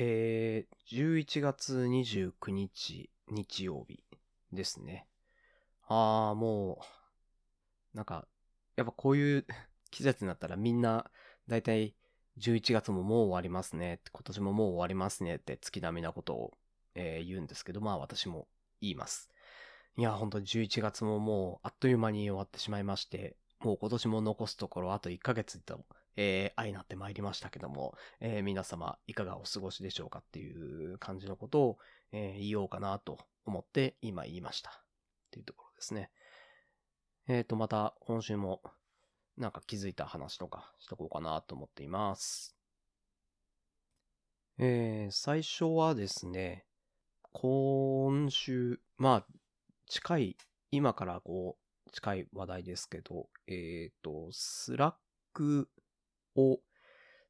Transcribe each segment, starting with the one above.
えー、11月29日、日曜日ですね。あー、もう、なんか、やっぱこういう 季節になったらみんな、だいたい11月ももう終わりますね、今年ももう終わりますねって月並みなことを、えー言うんですけど、まあ私も言います。いや、本当に11月ももうあっという間に終わってしまいまして、もう今年も残すところあと1ヶ月と、えー、相なってまいりましたけども、えー皆様いかがお過ごしでしょうかっていう感じのことを、えー言おうかなと思って今言いました。っていうところですね。えっ、と、また今週もなんか気づいた話とかしとこうかなと思っています。えー、最初はですね、今週、まあ、近い、今からこう、近い話題ですけど、えっ、と、 Slack を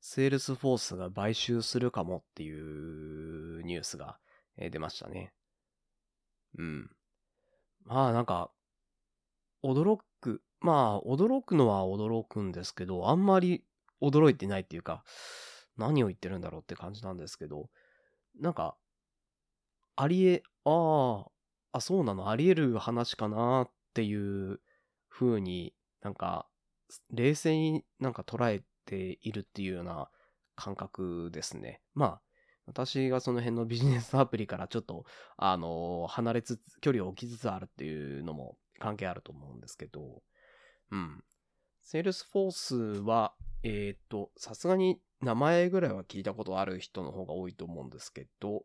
Salesforce が買収するかもっていうニュースが、出ましたね。うん。まあなんか、驚く、まあ驚くのは驚くんですけど、あんまり驚いてないっていうか、何を言ってるんだろうって感じなんですけど、なんか、ありえ、ああ、あ、そうなの、あり得る話かなっていう風になんか、冷静になんか捉えているっていうような感覚ですね。まあ、私がその辺のビジネスアプリからちょっと、あの、離れつつ、距離を置きつつあるっていうのも関係あると思うんですけど、うん。 Salesforce は、えっ、と、さすがに名前ぐらいは聞いたことある人の方が多いと思うんですけど、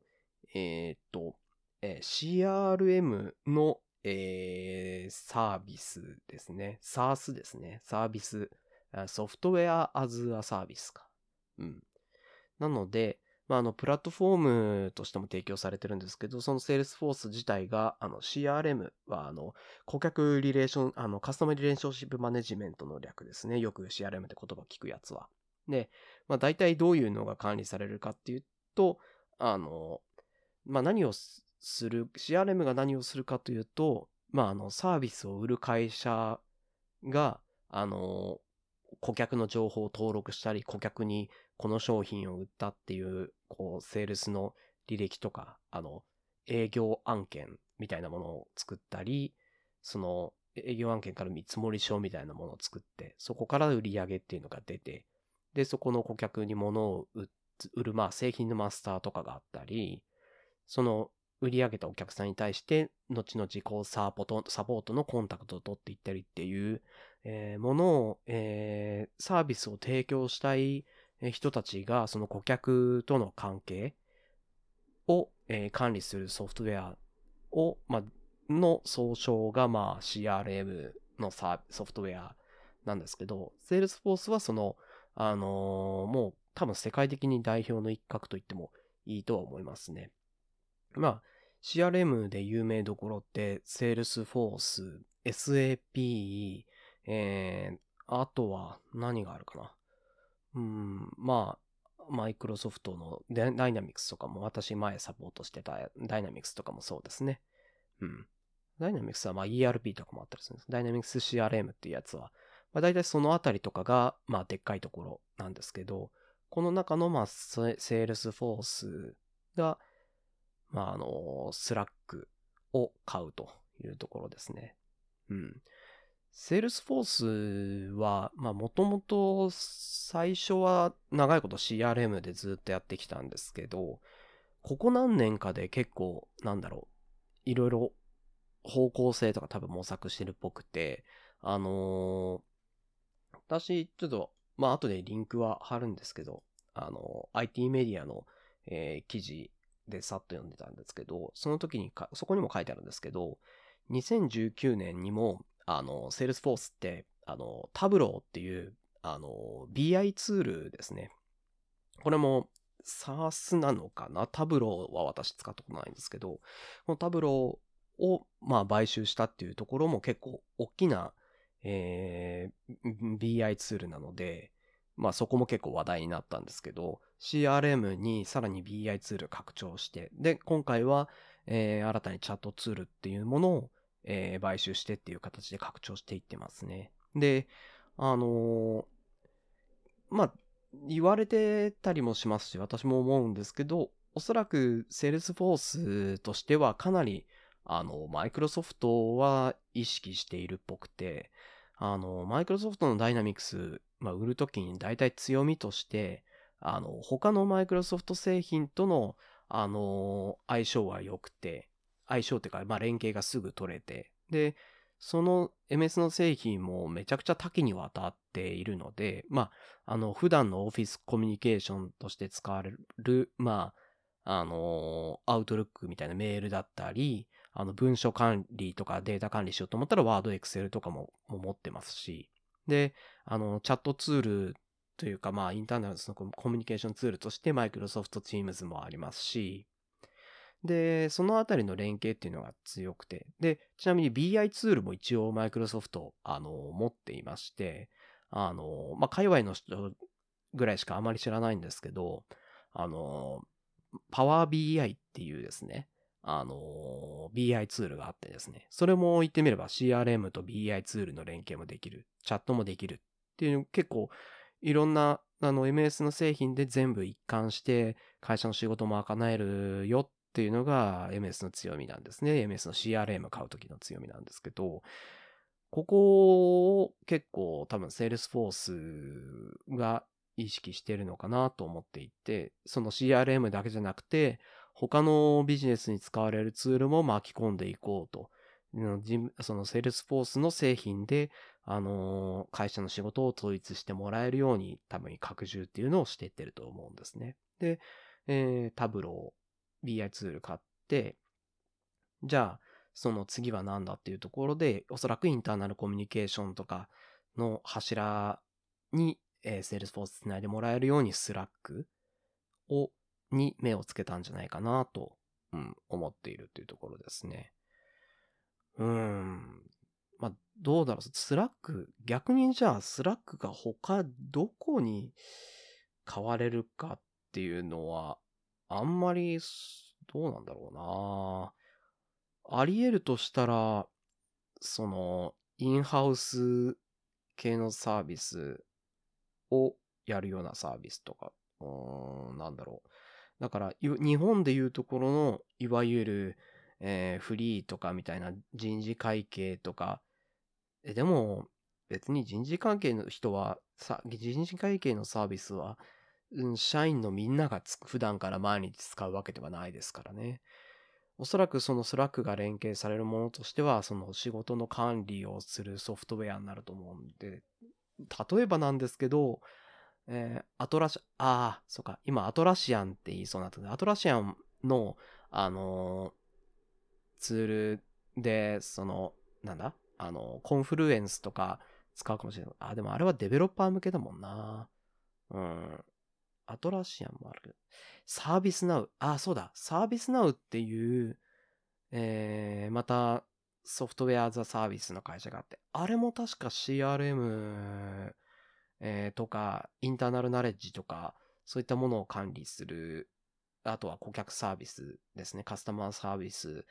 えっ、と、えー CRM の、えーサービスですね。SaaS ですね。サービス。あソフトウェアアズアサービスか。うん。なので、まあ、あの、プラットフォームとしても提供されてるんですけど、その Salesforce 自体が、あの、CRM は、あの、顧客リレーション、あの、カスタマーリレーションシップマネジメントの略ですね。よく CRM って言葉聞くやつは。で、まあ、大体どういうのが管理されるかっていうと、あの、まあ、何をすする、CRM が何をするかというと、まあ、あの、サービスを売る会社が、あの、顧客の情報を登録したり、顧客にこの商品を売ったっていう、こう、セールスの履歴とか、あの、営業案件みたいなものを作ったり、その、営業案件から見積もり書みたいなものを作って、そこから売り上げっていうのが出て、で、そこの顧客に物を売る、まあ、製品のマスターとかがあったり、その、売り上げたお客さんに対して、後々こうサポート、サポートのコンタクトを取っていったりっていう、えーものを、えーサービスを提供したい人たちが、その顧客との関係を、えー管理するソフトウェアを、まあ、の総称が、まあ、CRM のサーソフトウェアなんですけど、Salesforce はその、あのーもう多分世界的に代表の一角と言ってもいいとは思いますね。まあ、CRM で有名どころって、Salesforce、SAP、えー、あとは何があるかな。うん、まあ、マイクロソフトのダイナミクスとかも私前サポートしてたダイナミクスとかもそうですね。うん。 Dynamics はまあ ERP とかもあったりするんです。 Dynamics CRM っていうやつは、まあ大体そのあたりとかがまあでっかいところなんですけど、この中のまあ Salesforce が、まああの、 Slack を買うというところですね。うん。 Salesforce は、まあもともと最初は長いこと CRM でずっとやってきたんですけど、ここ何年かで結構、なんだろう、いろいろ方向性とか多分模索してるっぽくて、あのー私、ちょっと、まあ後でリンクは貼るんですけど、あの IT メディアの、えー記事でさっと読んでたんですけど、その時にか、そこにも書いてあるんですけど、2019年にも、あの、Salesforce って、あの、タブローっていう、あの、BI ツールですね。これも、SARS なのかな？タブローは私使ったことないんですけど、このタブローを、まあ、買収したっていうところも結構大きな、えー BI ツールなので、まあそこも結構話題になったんですけど、CRM にさらに BI ツール拡張して、で、今回は、えー新たにチャットツールっていうものを、えー買収してっていう形で拡張していってますね。で、あのまあ、言われてたりもしますし、私も思うんですけど、おそらく Salesforce としてはかなり、あの、マイクロソフトは意識しているっぽくて、あの、マイクロソフトのダイナミクス、まあ、売るときに大体強みとして、あの、他のマイクロソフト製品との、あの、相性は良くて、相性っていうか、まあ、連携がすぐ取れて、で、その MS の製品もめちゃくちゃ多岐にわたっているので、まあ、あの、普段のオフィスコミュニケーションとして使われる、まあ、あの、アウトルックみたいなメールだったり、あの、文書管理とかデータ管理しようと思ったら、ワード、エクセルとかも持ってますし、で、あの、チャットツールというか、まあ、インターネットのコミュニケーションツールとして、マイクロソフト Teams もありますし、で、そのあたりの連携っていうのが強くて、で、ちなみに BI ツールも一応マイクロソフト、あの、持っていまして、あの、まあ、界隈の人ぐらいしかあまり知らないんですけど、あの、パワー BI っていうですね、あの、BI ツールがあってですね、それも言ってみれば CRM と BI ツールの連携もできる、チャットもできるっていう結構いろんなあの MS の製品で全部一貫して会社の仕事も賄えるよっていうのが MS の強みなんですね。MS の CRM 買う時の強みなんですけど、ここを結構多分 Salesforce が意識してるのかなと思っていて、その CRM だけじゃなくて、他のビジネスに使われるツールも巻き込んでいこうと。その Salesforce の製品で、あの会社の仕事を統一してもらえるように多分拡充っていうのをしていってると思うんですね。で、えー、タブロー、BI ツール買って、じゃあ、その次は何だっていうところで、おそらく internal communication とかの柱に、えー、Salesforce つないでもらえるように Slack を、に目をつけたんじゃないかなと、うん、思っているというところですね。うーん。まあ、どうだろう。 Slack、逆にじゃあ Slack が他どこに買われるかっていうのは、あんまり、どうなんだろうなあり得るとしたら、その、インハウス系のサービスをやるようなサービスとか、うん、なんだろう。だから、日本でいうところの、いわゆる、えー、フリーとかみたいな人事会計とか、え、でも、別に人事関係の人は、さ、人事会計のサービスは、うん、社員のみんなが普段から毎日使うわけではないですからね。おそらくその Slack が連携されるものとしては、その仕事の管理をするソフトウェアになると思うんで、例えばなんですけど、えー、 Atlassia、ああ、そうか、今 Atlassian って言いそうになった Atlassian の、あのー、ツールで、その、なんだあの、コンフルエンスとか使うかもしれない。あ、でもあれはデベロッパー向けだもんな。うん。アトラシアンもあるけど、サービスナウ。あ、そうだ。サービスナウっていう、えー、また、ソフトウェアザサービスの会社があって、あれも確か CRM、えー、とか、インターナルナレッジとか、そういったものを管理する、あとは顧客サービスですね。カスタマーサービス、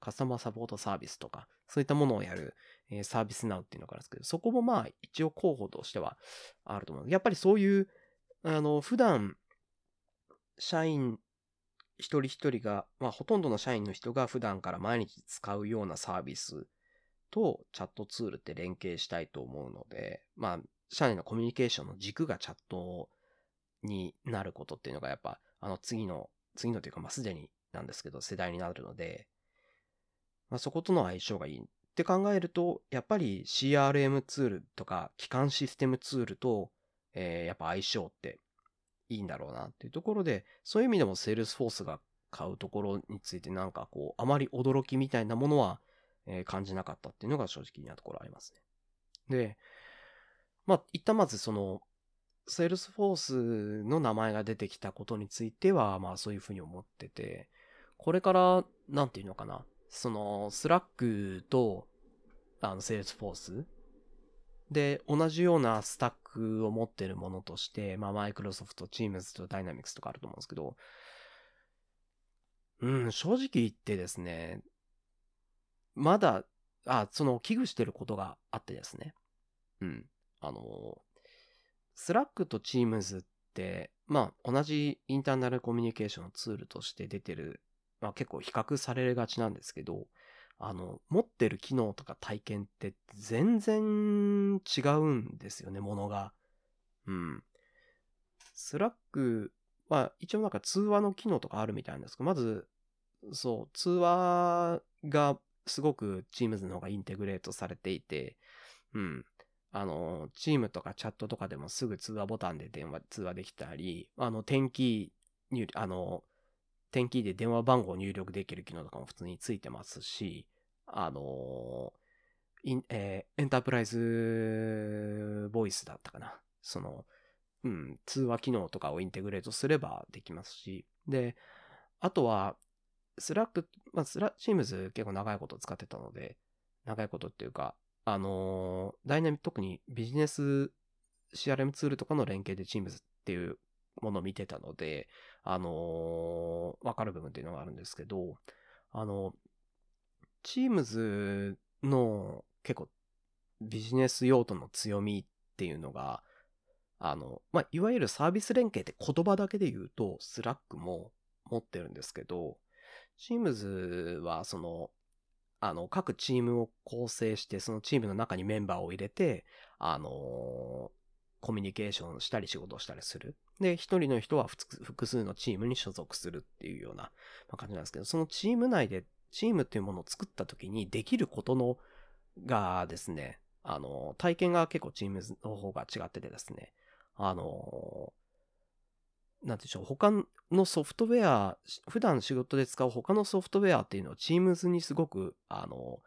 カスタマーサポートサービスとか、そういったものをやる、えー、サービスナウっていうのがあるんですけど、そこもまあ一応候補としてはあると思う。やっぱりそういうあの、普段、社員一人一人が、まあ、ほとんどの社員の人が普段から毎日使うようなサービスとチャットツールって連携したいと思うので、まあ、社内のコミュニケーションの軸がチャットになることっていうのがやっぱ、あの次の、次のというか、まあ、すでになんですけど、世代になるので、まあ、そことの相性がいい。って考えると、やっぱり CRM ツールとか、基幹システムツールとえー、やっぱ相性っていいんだろうなっていうところで、そういう意味でもセールスフォースが買うところについてなんかこう、あまり驚きみたいなものは、えー、感じなかったっていうのが正直なところありますね。で、まあ、一旦まずその、セールスフォースの名前が出てきたことについては、まあそういうふうに思ってて、これから、なんていうのかな、その、スラックと、あの、セールスフォースで、同じようなスタックを持ってるものとして、まあ、マイクロソフト、チームズとダイナミクスとかあると思うんですけど、うん、正直言ってですね、まだ、あ、その、危惧してることがあってですね。うん。あの、スラックとチームズって、まあ、同じインターナルコミュニケーションのツールとして出てる、まあ結構比較されがちなんですけど、あの、持ってる機能とか体験って全然違うんですよね、ものが。うん。スラックは一応なんか通話の機能とかあるみたいなんですけど、まず、そう、通話がすごく Teams の方がインテグレートされていて、うん。あの、チームとかチャットとかでもすぐ通話ボタンで電話、通話できたり、あの、点キー入、あの、点キーで電話番号を入力できる機能とかも普通についてますし、あの、インえーエンタープライズボイスだったかな。その、うん、通話機能とかをインテグレートすればできますし、で、あとは、スラック、まあ、スラ、チームズ結構長いこと使ってたので、長いことっていうか、あのーダイナミック、特にビジネス CRM ツールとかの連携で Teams っていうものを見てたので、あのーわかる部分っていうのがあるんですけど、あの、Teams の結構ビジネス用途の強みっていうのが、あの、まあ、いわゆるサービス連携って言葉だけで言うと、Slack も持ってるんですけど、Teams はその、あの、各チームを構成して、そのチームの中にメンバーを入れて、あのコミュニケーションしたり仕事をしたりする。で、一人の人は複数のチームに所属するっていうような感じなんですけど、そのチーム内で、チームっていうものを作った時にできることの、がですね、あの、体験が結構チームの方が違っててですね、あの、なんていうんでしょう、他のソフトウェア、普段仕事で使う他のソフトウェアっていうのを Teams にすごく、あの、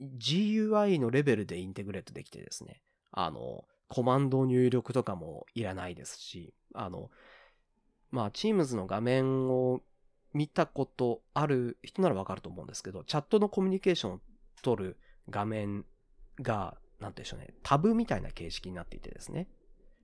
GUI のレベルでインテグレートできてですね、あの、コマンド入力とかもいらないですし、あの、まあ、Teams の画面を見たことある人ならわかると思うんですけど、チャットのコミュニケーションを取る画面が、なんていうんでしょうね、タブみたいな形式になっていてですね。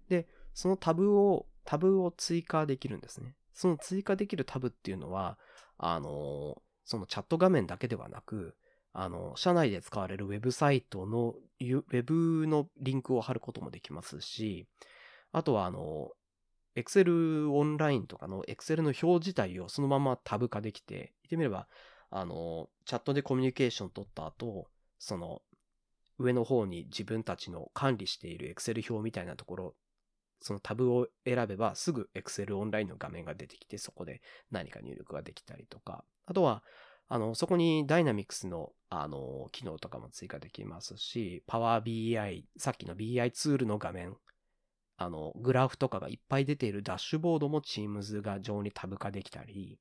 で、そのタブを、タブを追加できるんですね。その追加できるタブっていうのは、あの、そのチャット画面だけではなく、あの、社内で使われるウェブサイトの、ウェブのリンクを貼ることもできますし、あとはあの、Excel オンラインとかの Excel の表自体をそのままタブ化できて、言ってみれば、あの、チャットでコミュニケーション取った後、その、上の方に自分たちの管理している Excel 表みたいなところ、そのタブを選べばすぐ Excel オンラインの画面が出てきて、そこで何か入力ができたりとか、あとは、あの、そこに Dynamics の、あの、機能とかも追加できますし、Power BI、さっきの BI ツールの画面、あの、グラフとかがいっぱい出ているダッシュボードも Teams が上にタブ化できたり、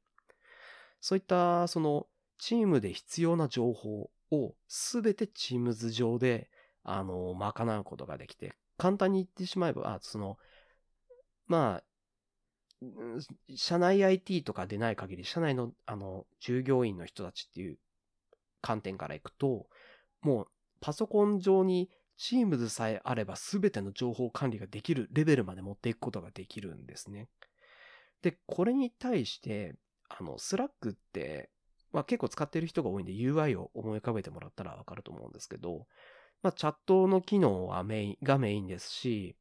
そういった、その、チームで必要な情報をすべて Teams 上で、あの、賄うことができて、簡単に言ってしまえば、あその、まあ、社内 IT とかでない限り、社内の、あの、従業員の人たちっていう観点からいくと、もう、パソコン上に Teams さえあれば全ての情報管理ができるレベルまで持っていくことができるんですね。で、これに対して、あの、Slack って、まあ結構使ってる人が多いんで UI を思い浮かべてもらったらわかると思うんですけど、まあチャットの機能はメイン、がメインですし、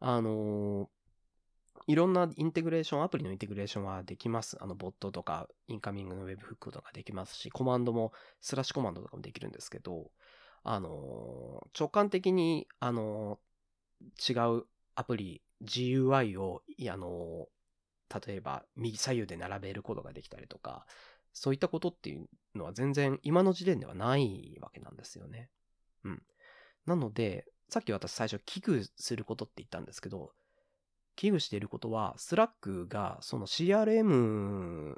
あのいろんなインテグレーション、アプリのインテグレーションはできます。あの、ボットとか、インカミングのウェブフックとかできますし、コマンドも、スラッシュコマンドとかもできるんですけど、あの直感的に、あの違うアプリ、GUI を、あの例えば、右左右で並べることができたりとか、そういったことっていうのは全然今の時点ではないわけなんですよね。うん。なので、さっき私最初危惧することって言ったんですけど、危惧していることは、スラックがその CRM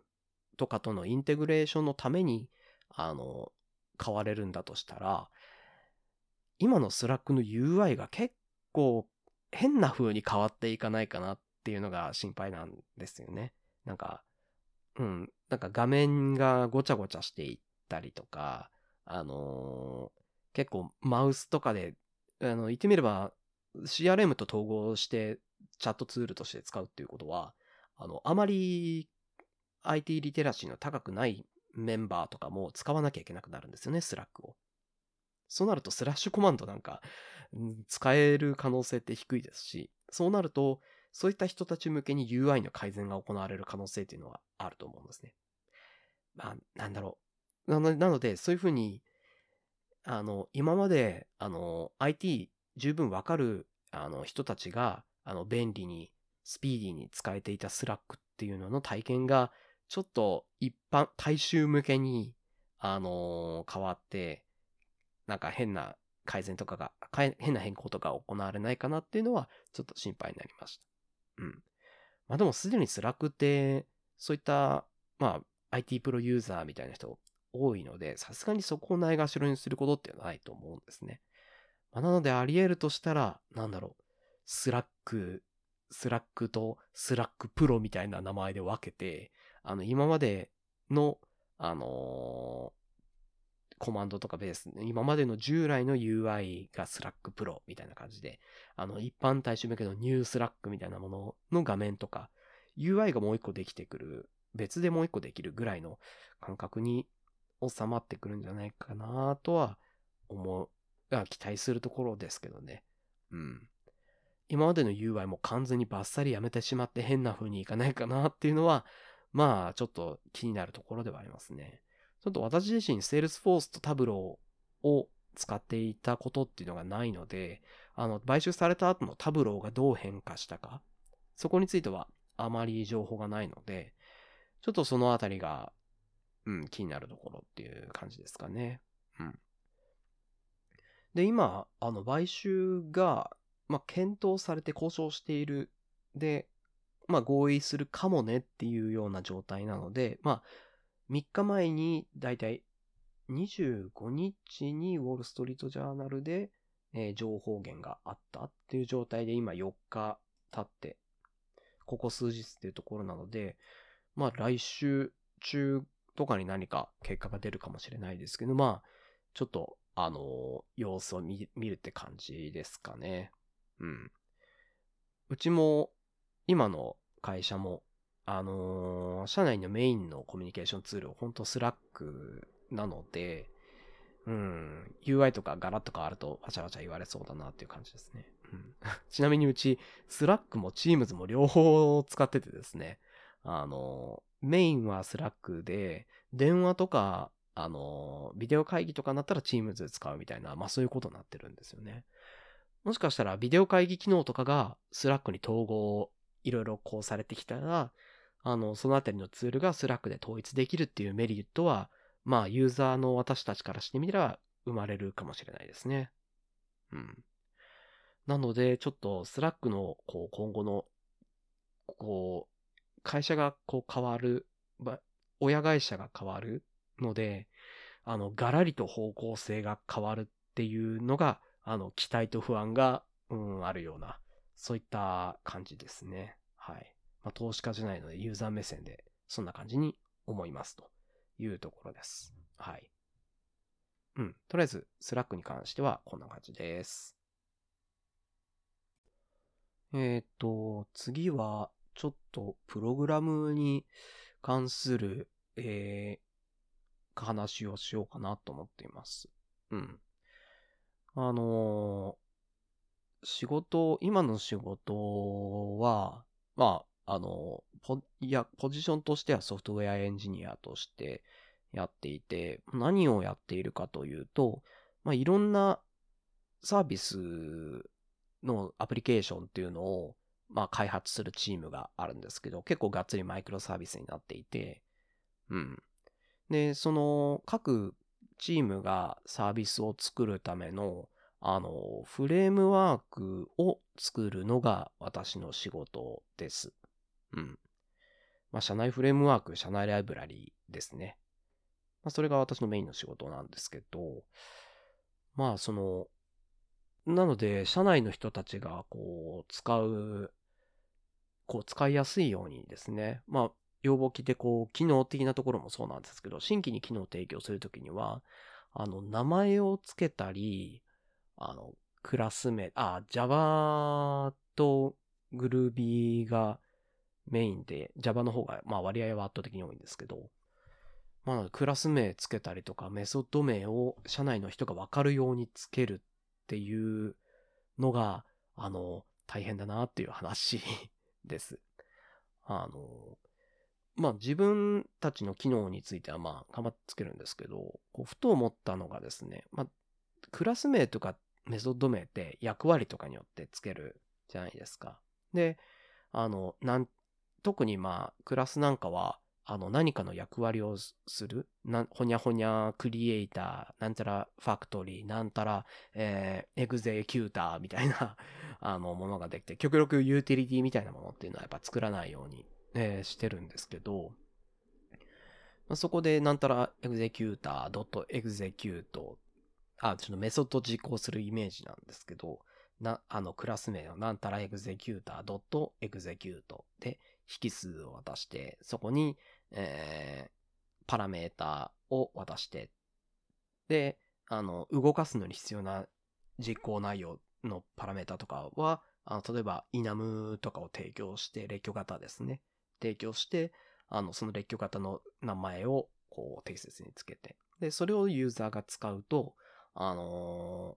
とかとのインテグレーションのために、あの、変われるんだとしたら、今のスラックの UI が結構変な風に変わっていかないかなっていうのが心配なんですよね。なんか、うん、なんか画面がごちゃごちゃしていったりとか、あのー結構マウスとかで、あの、言ってみれば CRM と統合してチャットツールとして使うっていうことは、あの、あまり IT リテラシーの高くないメンバーとかも使わなきゃいけなくなるんですよね、スラックを。そうなるとスラッシュコマンドなんか、使える可能性って低いですし、そうなると、そういった人たち向けに UI の改善が行われる可能性っていうのはあると思うんですね。まあ、なんだろう。なのなので、そういうふうに、あの、今まで、あの、IT 十分わかる、あの、人たちが、あの、便利に、スピーディーに使えていたスラックっていうのの体験が、ちょっと一般、大衆向けに、あの変わって、なんか変な改善とかが、変な変更とか行われないかなっていうのは、ちょっと心配になりました。うん。まあでもすでにスラックって、そういった、まあ IT プロユーザーみたいな人多いので、さすがにそこをないがしろにすることっていうのはないと思うんですね。まあ、なのであり得るとしたら、なんだろう、スラック、スラックとスラックプロみたいな名前で分けて、あの、今までの、あのコマンドとかベース、今までの従来の UI が Slack Pro みたいな感じで、あの、一般大衆向けのニュー Slack みたいなものの画面とか、UI がもう一個できてくる、別でもう一個できるぐらいの感覚に収まってくるんじゃないかなとは思う、期待するところですけどね。うん。今までの UI も完全にバッサリやめてしまって変な風にいかないかなっていうのは、まあ、ちょっと気になるところではありますね。ちょっと私自身、Salesforce とタブローを使っていたことっていうのがないので、あの、買収された後のタブローがどう変化したか、そこについてはあまり情報がないので、ちょっとそのあたりが、うん、気になるところっていう感じですかね。うん。で、今、あの、買収が、まあ、検討されて交渉している。で、まあ、合意するかもねっていうような状態なので、まあ、3日前にだいたい25日にウォールストリートジャーナルで、えー、情報源があったっていう状態で今4日経って、ここ数日っていうところなので、まあ来週中とかに何か結果が出るかもしれないですけど、まあ、ちょっと、あのー、様子を見るって感じですかね。うん。うちも、今の会社も、あのー、社内のメインのコミュニケーションツール、本当スラックなので、うん、UI とかガラッとかあるとわちゃわちゃ言われそうだなっていう感じですね。うん、ちなみにうち、スラックも Teams も両方使っててですね、あのー、メインはスラックで、電話とか、あのー、ビデオ会議とかになったら Teams 使うみたいな、まあそういうことになってるんですよね。もしかしたらビデオ会議機能とかがスラックに統合いろいろこうされてきたら、あの、そのあたりのツールがスラックで統一できるっていうメリットは、まあ、ユーザーの私たちからしてみれば生まれるかもしれないですね。うん。なので、ちょっとスラックの、こう、今後の、こう、会社がこう変わる、親会社が変わるので、あの、ガラリと方向性が変わるっていうのが、あの、期待と不安が、うん、あるような、そういった感じですね。はい。まあ、投資家じゃないのでユーザー目線でそんな感じに思いますというところです。はい。うん。とりあえず、 Slack に関してはこんな感じです。えっ、ー、と、次は、ちょっとプログラムに関する、えー、話をしようかなと思っています。うん。あのー、仕事、今の仕事は、まあ、あの、ポ、いや、ポジションとしてはソフトウェアエンジニアとしてやっていて、何をやっているかというと、まあ、いろんなサービスのアプリケーションっていうのを、まあ、開発するチームがあるんですけど、結構がっつりマイクロサービスになっていて、うん。で、その各チームがサービスを作るための、あの、フレームワークを作るのが私の仕事です。うん。まあ、社内フレームワーク、社内ライブラリーですね。まあ、それが私のメインの仕事なんですけど、まあ、その、なので、社内の人たちが、こう、使う、こう、使いやすいようにですね、まあ、要望聞いて、こう、機能的なところもそうなんですけど、新規に機能を提供するときには、あの、名前を付けたり、あの、クラス名、あ、Java と Groovy がメインで、Java の方が、まあ割合は圧倒的に多いんですけど、まあ、クラス名つけたりとか、メソッド名を社内の人がわかるようにつけるっていうのが、あの、大変だなっていう話です。あの、まあ自分たちの機能についてはまあ、かまつけるんですけど、こうふと思ったのがですね、まあ、クラス名とかメソッド名って役割とかによってつけるじゃないですか。で、あの、なん、特にまあ、クラスなんかは、あの、何かの役割をする、な、ほにゃほにゃ Creator、なんたら Factory、なんたら、えー、 Executor みたいな あの、ものができて、極力 Utility みたいなものっていうのはやっぱ作らないように、えー、してるんですけど、まあ、そこでなんたら Executor、dot execute、あ、ちょっとメソッド実行するイメージなんですけど、な、あの、クラス名のなんたら Executor dot execute で引数を渡して、そこに、えー、パラメータを渡して、で、あの、動かすのに必要な実行内容のパラメータとかは、あの、例えば、 enum とかを提供して、列挙型ですね。提供して、あの、その列挙型の名前を、こう、適切につけて。で、それをユーザーが使うと、あの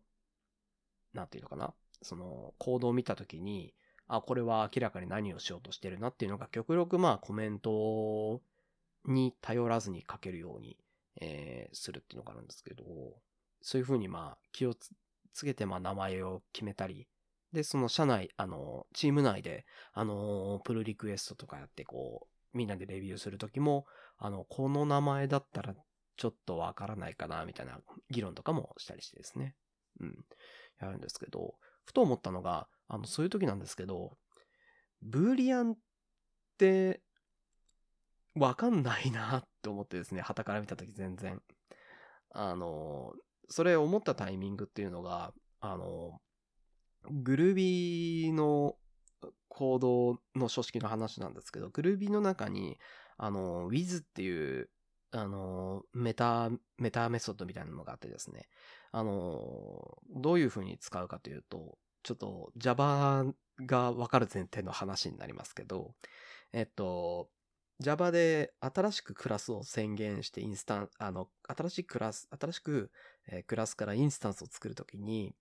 ー、なんていうのかな？その、コードを見たときに、あ、これは明らかに何をしようとしてるなっていうのが、極力まあコメントに頼らずに書けるように、えー、するっていうのがあるんですけど、そういうふうにまあ気をつけてまあ名前を決めたり、で、その社内、あの、チーム内で、あの、プルリクエストとかやってこう、みんなでレビューするときも、あの、この名前だったらちょっとわからないかな、みたいな議論とかもしたりしてですね。うん。やるんですけど、ふと思ったのが、あの、そういう時なんですけど、ブーリアンって、わかんないなって思ってですね、旗から見た時全然。あの、それ思ったタイミングっていうのが、あの、グルービーのコードの書式の話なんですけど、 Groovy の中に、あの、 with っていう、あの、メタ、メタメソッドみたいなのがあってですね、あの、どういう風に使うかというと、ちょっと Java がわかる前提の話になりますけど、えっと、Java で新しくクラスを宣言してインスタン、あの、新しいクラス、新しく、え、クラスからインスタンスを作るときに、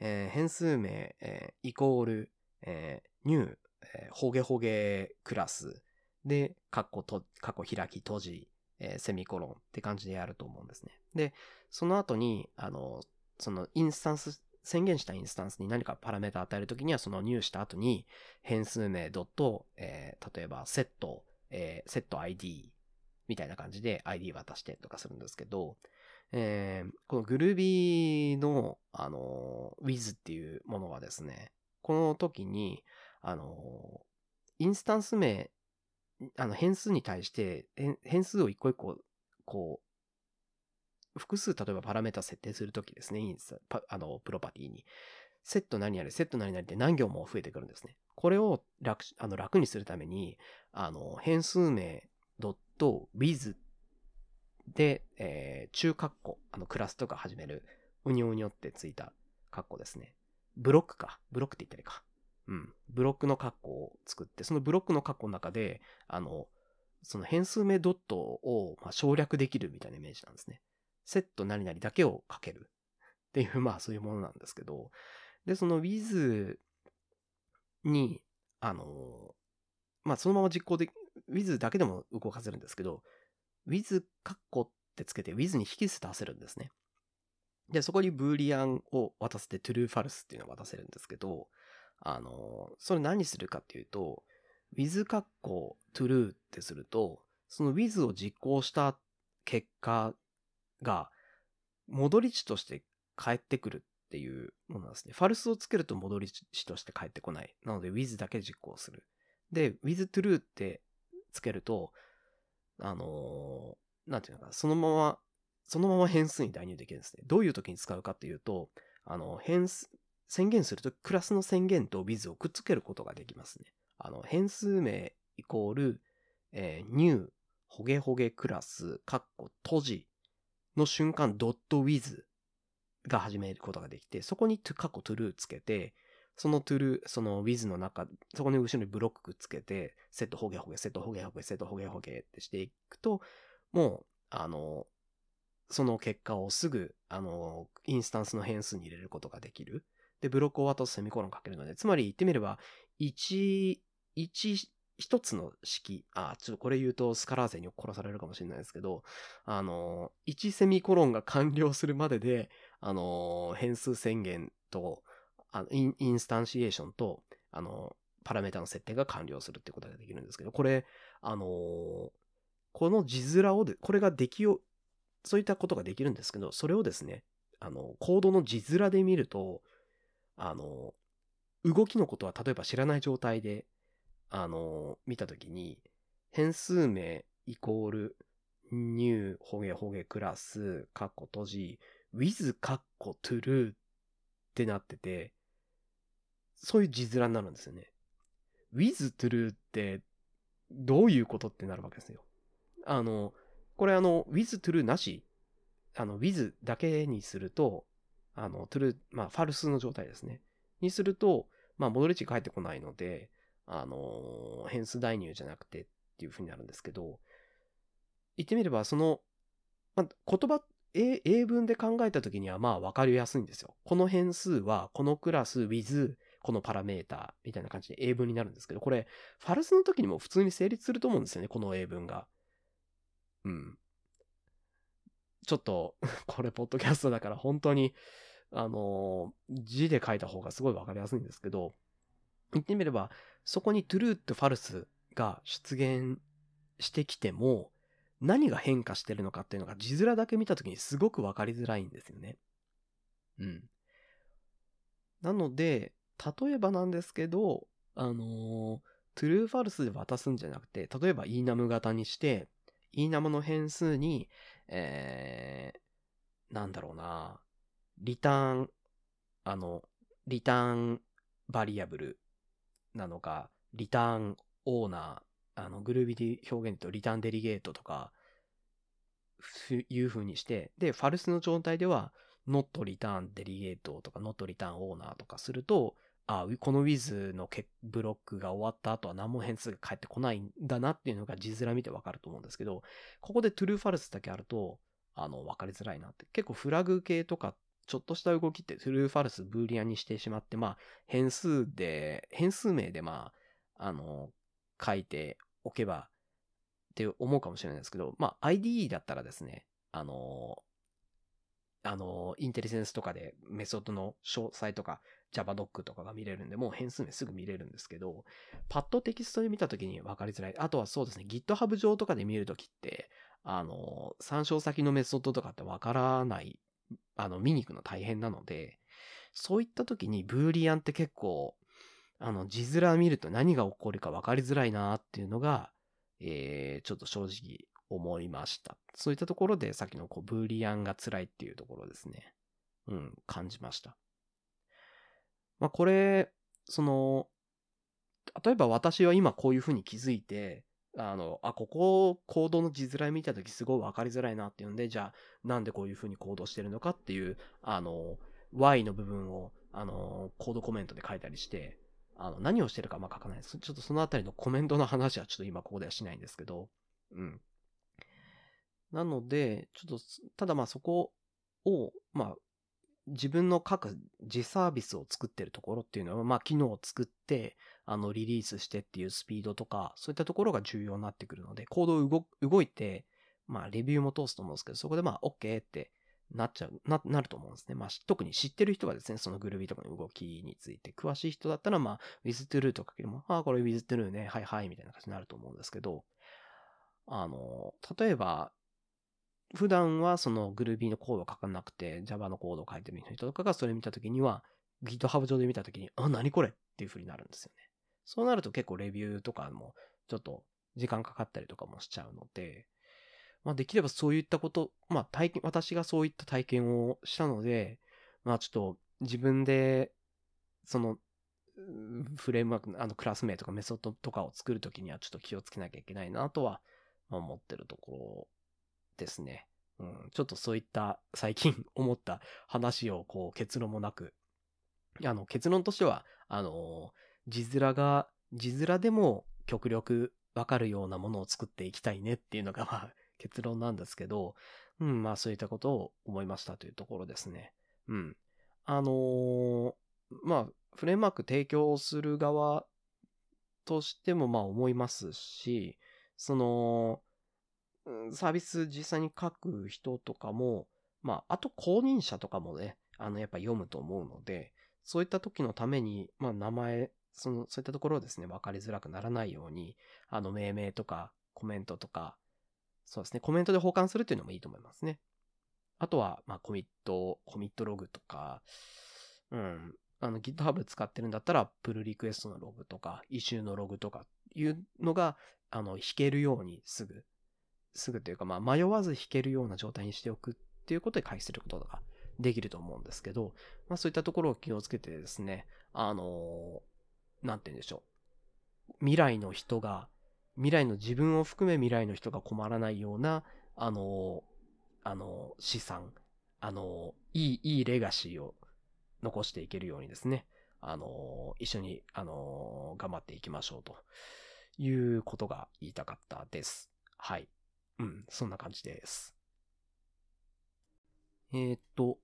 えー、変数名、えー、イコール、えー、new、えー、ほげほげクラスで、カッコと、カッコ開き閉じ、えー、セミコロンって感じでやると思うんですね。で、その後に、あの、そのインスタンス宣言したインスタンスに何かパラメータ与えるときには、その入した後に、変数名ドット、えー、例えば、セット、えー、セット ID みたいな感じで ID 渡してとかするんですけど、えー、この Groovy の、あの、with っていうものはですね、この時に、あの、インスタンス名、あの、変数に対して、変数を一個一個、こう、複数、例えばパラメータ設定するときですね、インスタ、あの、プロパティに。セット何々、セット何々って何行も増えてくるんですね。これを楽、あの、楽にするために、あの、変数名 .with で、えー、中括弧、あの、クラスとか始める、うにょうにょってついた括弧ですね。ブロックか。ブロックって言ったらいいか。うん。ブロックの括弧を作って、そのブロックの括弧の中で、あの、その変数名ドットを、まあ、省略できるみたいなイメージなんですね。セット何々だけをかけるっていう、まあそういうものなんですけど、で、その Wiz に、あの、まあそのまま実行で、Wiz だけでも動かせるんですけど、Wiz カッコってつけて Wiz に引数出せるんですね。で、そこにブーリアンを渡せて true false っていうのを渡せるんですけど、あの、それ何するかっていうと、with カッコ true ってすると、その with を実行した結果が、戻り値として返ってくるっていうものなんですね。ファルスをつけると戻り値として返ってこない。なので with だけ実行する。で、with true ってつけると、あのー、なんていうのかな、そのまま、そのまま変数に代入できるんですね。どういう時に使うかっていうと、あの、変数、宣言するとクラスの宣言と with をくっつけることができますね。あの、変数名イコール、えー、new ほげほげクラス、カッコ閉じの瞬間、ドット with が始めることができて、そこに過去 true つけて、その true、その with の中、そこに後ろにブロックつけて、セットホゲホゲ、セットホゲホゲ、セットホゲホゲってしていくと、もう、あの、その結果をすぐ、あの、インスタンスの変数に入れることができる。で、ブロックを渡すセミコロンかけるので、つまり言ってみれば、1、一、一つの式、あ、ちょっとこれ言うとスカラーゼに殺されるかもしれないですけど、あの、1セミコロンが完了するまでで、あの、変数宣言と、あのインスタンシエーションと、あの、パラメータの設定が完了するってことができるんですけど、これ、あのこの字面をで、これができよ、そういったことができるんですけど、それをですね、あの、コードの字面で見ると、あの、動きのことは例えば知らない状態で、あの、見たときに、変数名イコール、ニュー、ホゲホゲクラス、カッコ閉じ、with カッコ true ってなってて、そういう字面になるんですよね。with true ってどういうことってなるわけですよ。あの、これあの、with true なし、あの、with だけにすると、あの、true、まあ、ファルスの状態ですね。にすると、まあ、戻り値返ってこないので、あの、変数代入じゃなくてっていう風になるんですけど、言ってみれば、その、まあ、言葉、英英文で考えた時にはまあ分かりやすいんですよ。この変数はこのクラス with このパラメータみたいな感じで英文になるんですけど、これ、ファルスの時にも普通に成立すると思うんですよね、この英文が。うん。ちょっと これ、ポッドキャストだから本当に、あの、字で書いた方がすごいわかりやすいんですけど、言ってみれば、そこに true と false が出現してきても、何が変化してるのかっていうのが字面だけ見たときにすごくわかりづらいんですよね。うん。なので、例えばなんですけど、あのー、true false で渡すんじゃなくて、例えば enum 型にして、enum の変数に、えー、なんだろうな、リターン、あの、リターンバリアブルなのか、リターンオーナー、あの、グルービーで表現とリターンデリゲートとか、いう風にして、で、ファルスの状態では、not return デリゲートとか not return オーナーとかすると、あ、この with のブロックが終わった後は何も変数が返ってこないんだなっていうのが字面見てわかると思うんですけど、ここで true false だけあると、あの、わかりづらいなって。結構フラグ系とか、ちょっとした動きって true false ブーリアにしてしまって、まあ、変数で、変数名でまあ、あの、書いておけばって思うかもしれないですけど、まあ、IDE だったらですね、あの、あの、インテリセンスとかでメソッドの詳細とか JavaDoc とかが見れるんで、もう変数名すぐ見れるんですけど、パッドテキストで見たときに分かりづらい。あとはそうですね、GitHub 上とかで見るときって、あの、参照先のメソッドとかって分からない、あの、見に行くの大変なので、そういったときにブーリアンって結構、あの、字面見ると何が起こるか分かりづらいなっていうのが、えー、ちょっと正直思いました。そういったところで、さっきのこうブーリアンが辛いっていうところですね。うん、感じました。まあ、これ、その、例えば私は今こういうふうに気づいて、あの、あ、ここ、コードの字面見たときすごい分かりづらいなっていうんで、じゃあ、なんでこういうふうにコードしてるのかっていう、あの、Y の部分を、あの、コードコメントで書いたりして、あの、何をしてるかまあ書かないです。ちょっとそのあたりのコメントの話はちょっと今ここではしないんですけど、うん。なので、ちょっと、ただまあそこを、まあ、自分の各自サービスを作ってるところっていうのは、まあ、機能を作って、あの、リリースしてっていうスピードとか、そういったところが重要になってくるので、コード動動いて、まあ、レビューも通すと思うんですけど、そこでまあ、OK ってなっちゃう、な、なると思うんですね。まあ、特に知ってる人はですね、そのグルービーとかの動きについて詳しい人だったら、まあ、WithTrue とかけても、ああ、これ WithTrue ね、はいはい、みたいな感じになると思うんですけど、あの、例えば、普段はその Groovy のコードを書かなくて Java のコードを書いてる人とかがそれ見たときには GitHub 上で見たときに、あ、何これっていう風になるんですよね。そうなると結構レビューとかもちょっと時間かかったりとかもしちゃうので、まあできればそういったこと、まあ体験、私がそういった体験をしたので、まあちょっと自分でそのフレームワーク、あのクラス名とかメソッドとかを作るときにはちょっと気をつけなきゃいけないなとは思ってるところですね。うん、ちょっとそういった最近 思った話をこう結論もなく、あの結論としては、あの、字面が、字面でも極力わかるようなものを作っていきたいねっていうのがまあ 結論なんですけど、うん、まあそういったことを思いましたというところですね。うん。あのー、まあ、フレームワーク提供する側としてもまあ思いますし、その、サービス実際に書く人とかも、まあ、あと公認者とかもね、あの、やっぱ読むと思うので、そういった時のために、まあ、名前、その、そういったところをですね、分かりづらくならないように、あの、命名とか、コメントとか、そうですね、コメントで保管するっていうのもいいと思いますね。あとは、まあ、コミット、コミットログとか、うん、あの GitHub 使ってるんだったら、プルリクエストのログとか、イシューのログとかいうのが、あの、弾けるようにすぐ、すぐというか、まあ、迷わず弾けるような状態にしておくっていうことで回避することができると思うんですけど、まあ、そういったところを気をつけてですね、あのなんて言うんでしょう。未来の人が、未来の自分を含め未来の人が困らないような、あのあの資産、あのいい、いいレガシーを残していけるようにですね、あの、一緒に、あの、頑張っていきましょうということが言いたかったです。はい。うん、そんな感じです。えー、っと、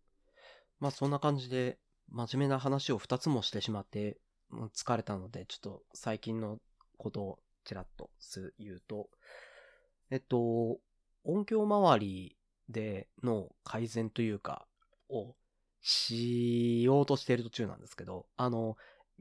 まあそんな感じで、真面目な話を2つもしてしまって、もう疲れたので、ちょっと最近のことをちらっと言うと、えっと、音響周りでの改善というか、をしようとしている途中なんですけど、あの、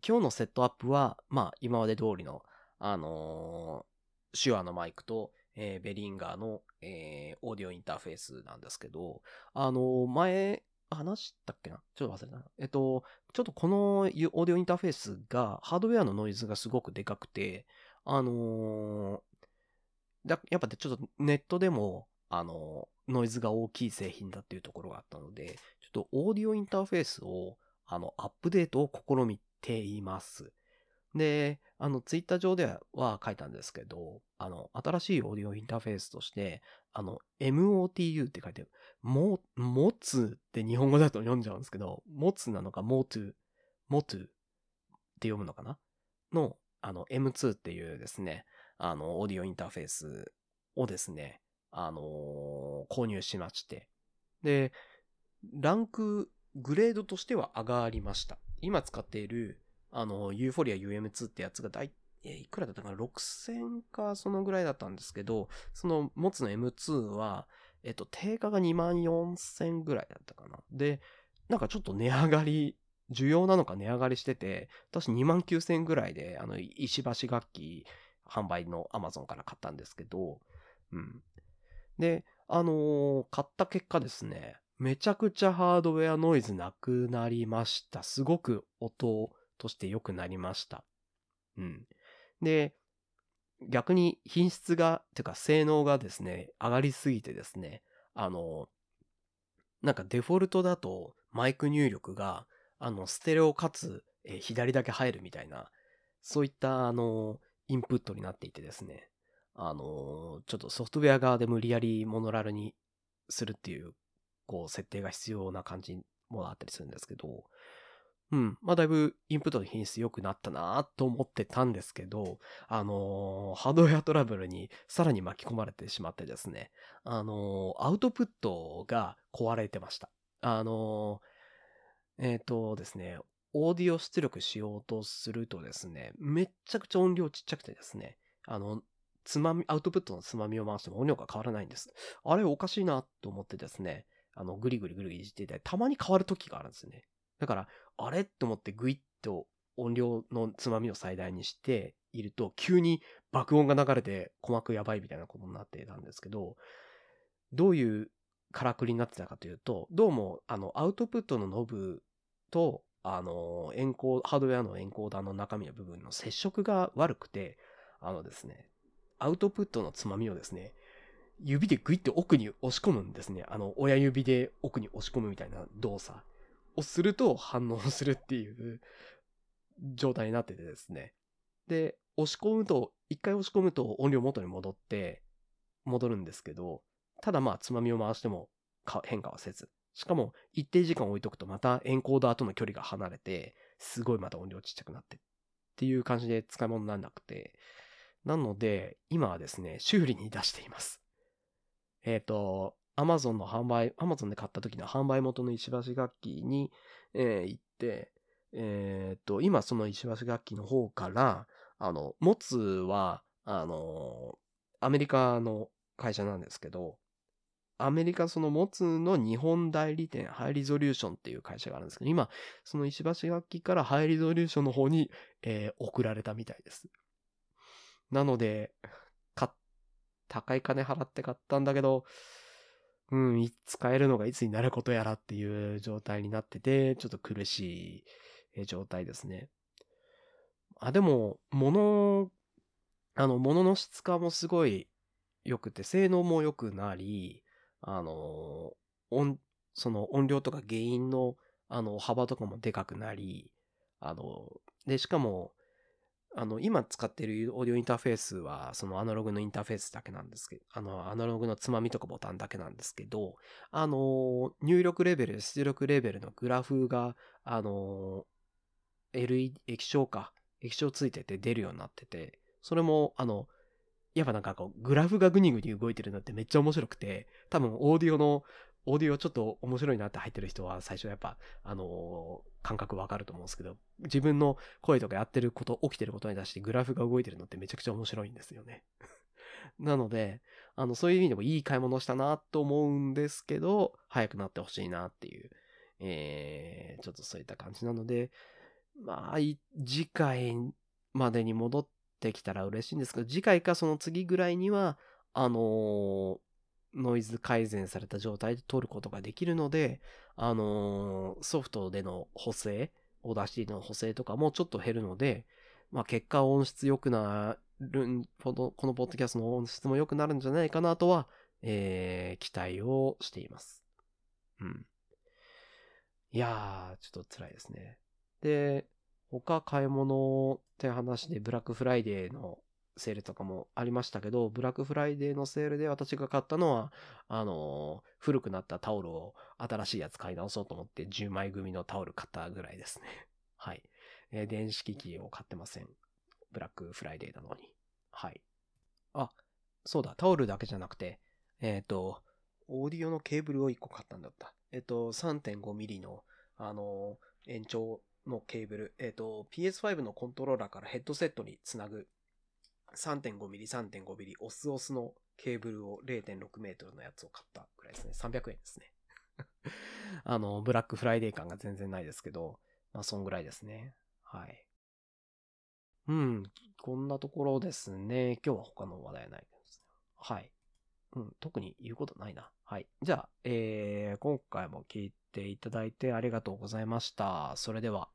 今日のセットアップは、まあ、今まで通りの、あのー、手話のマイクと、えー、ベリンガーの、えー、オーディオインターフェースなんですけど、あの、前、話したっけな？ちょっと忘れた。えっと、ちょっとこのオーディオインターフェースが、ハードウェアのノイズがすごくでかくて、あのだやっぱちょっとネットでも、あのノイズが大きい製品だっていうところがあったので、ちょっとオーディオインターフェースを、あの、アップデートを試みています。で、あの、ツイッター上では書いたんですけど、あの、新しいオーディオインターフェースとして、あの、MOTU って書いてある。も、持つって日本語だと読んじゃうんですけど、持つなのか、モトゥ、モトゥって読むのかな？の、あの、M2 っていうですね、あの、オーディオインターフェースをですね、あのー、購入しまして。で、ランク、グレードとしては上がりました。今使っている、あの、ユーフォリア UM2 ってやつが大、え、いくらだったかな ?6000 かそのぐらいだったんですけど、その持つの M2 は、えっと、定価が2万4000ぐらいだったかな？で、なんかちょっと値上がり、需要なのか値上がりしてて、私2万9000ぐらいで、あの、石橋楽器販売の Amazon から買ったんですけど、うん。で、あのー、買った結果ですね、めちゃくちゃハードウェアノイズなくなりました。すごく音として良くなりました。うん。で、逆に品質が、てか性能がですね、上がりすぎてですね、あの、なんかデフォルトだとマイク入力が、あの、ステレオかつ、え左だけ入るみたいな、そういったあの、インプットになっていてですね、あの、ちょっとソフトウェア側で無理やりモノラルにするっていうこう、設定が必要な感じもあったりするんですけど、うん。まあ、だいぶインプットの品質良くなったなと思ってたんですけど、あのー、ハードウェアトラブルにさらに巻き込まれてしまってですね、あのー、アウトプットが壊れてました。あのー、えっ、とですね、オーディオ出力しようとするとですね、めっちゃくちゃ音量ちっちゃくてですね、あの、つまみ、アウトプットのつまみを回しても音量が変わらないんです。あれおかしいなと思ってですね、あの、ぐりぐりぐりいじっていたり、たまに変わる時があるんですよね。だから、あれ？って思ってグイッと音量のつまみを最大にしていると、急に爆音が流れて鼓膜やばいみたいなことになってたんですけど、どういうからくりになってたかというと、どうも、あの、アウトプットのノブと、あの、エンコー、ハードウェアのエンコーダーの中身の部分の接触が悪くて、あのですね、アウトプットのつまみをですね、指でグイって奥に押し込むんですね。あの、親指で奥に押し込むみたいな動作をすると反応するっていう状態になっててですね。で、押し込むと、一回押し込むと音量元に戻って、戻るんですけど、ただまあ、つまみを回しても変化はせず。しかも、一定時間置いとくとまたエンコーダーとの距離が離れて、すごいまた音量ちっちゃくなってっていう感じで使い物にならなくて、なので、今はですね、修理に出しています。えっ、ー、と、アマゾンの販売、アマゾンで買った時の販売元の石橋楽器に、えー、行って、えっ、と、今その石橋楽器の方から、あの、モツは、あの、アメリカの会社なんですけど、アメリカそのモツの日本代理店、ハイリゾリューションっていう会社があるんですけど、今、その石橋楽器からハイリゾリューションの方に、えー送られたみたいです。なので、高い金払って買ったんだけど、うん、使えるのがいつになることやらっていう状態になってて、ちょっと苦しい状態ですね。あ、でも、物、あの、物の質感もすごい良くて、性能も良くなり、あの、音、その音量とか原因の、あの、幅とかもでかくなり、あの、で、しかも、あの、今使ってるオーディオインターフェースは、そのアナログのインターフェースだけなんですけど、あの、アナログのつまみとかボタンだけなんですけど、あの、入力レベル、出力レベルのグラフが、あの、LED、液晶か、液晶ついてて出るようになってて、それも、あの、やっぱなんかこう、グラフがグニグニ動いてるのってめっちゃ面白くて、多分オーディオの、オーディオちょっと面白いなって入ってる人は最初やっぱ、あのー感覚わかると思うんですけど、自分の声とかやってること、起きてることに対してグラフが動いてるのってめちゃくちゃ面白いんですよね。なので、あの、そういう意味でもいい買い物したなと思うんですけど、早くなってほしいなっていう、えー、ちょっとそういった感じなので、まあ、次回までに戻ってきたら嬉しいんですけど、次回かその次ぐらいには、あのーノイズ改善された状態で撮ることができるので、あのーソフトでの補正、 Audacity の補正とかもちょっと減るので、まあ結果音質良くなるん、このこのポッドキャストの音質も良くなるんじゃないかなとは、えー、期待をしています。うん。いやー、ちょっと辛いですね。で、他買い物って話でブラックフライデーのセールとかもありましたけど、ブラックフライデーのセールで私が買ったのは、あの古くなったタオルを新しいやつ買い直そうと思って10枚組のタオル買ったぐらいですね。はい。えー電子機器を買ってません。ブラックフライデーなのに。はい。あ、そうだ、タオルだけじゃなくて、えっ、と、オーディオのケーブルを1個買ったんだった。えっ、と、3.5ミリの、あの延長のケーブル、えっ、と、PS5 のコントローラーからヘッドセットにつなぐ 3.5mm、3.5mm、オスオスのケーブルを0.6メートルのやつを買ったくらいですね。300円ですね。あの、ブラックフライデー感が全然ないですけど、まあ、そんぐらいですね。はい。うん、こんなところですね。今日は他の話題はないですね。はい。うん、特に言うことないな。はい。じゃあ、えー、今回も聞いていただいてありがとうございました。それでは。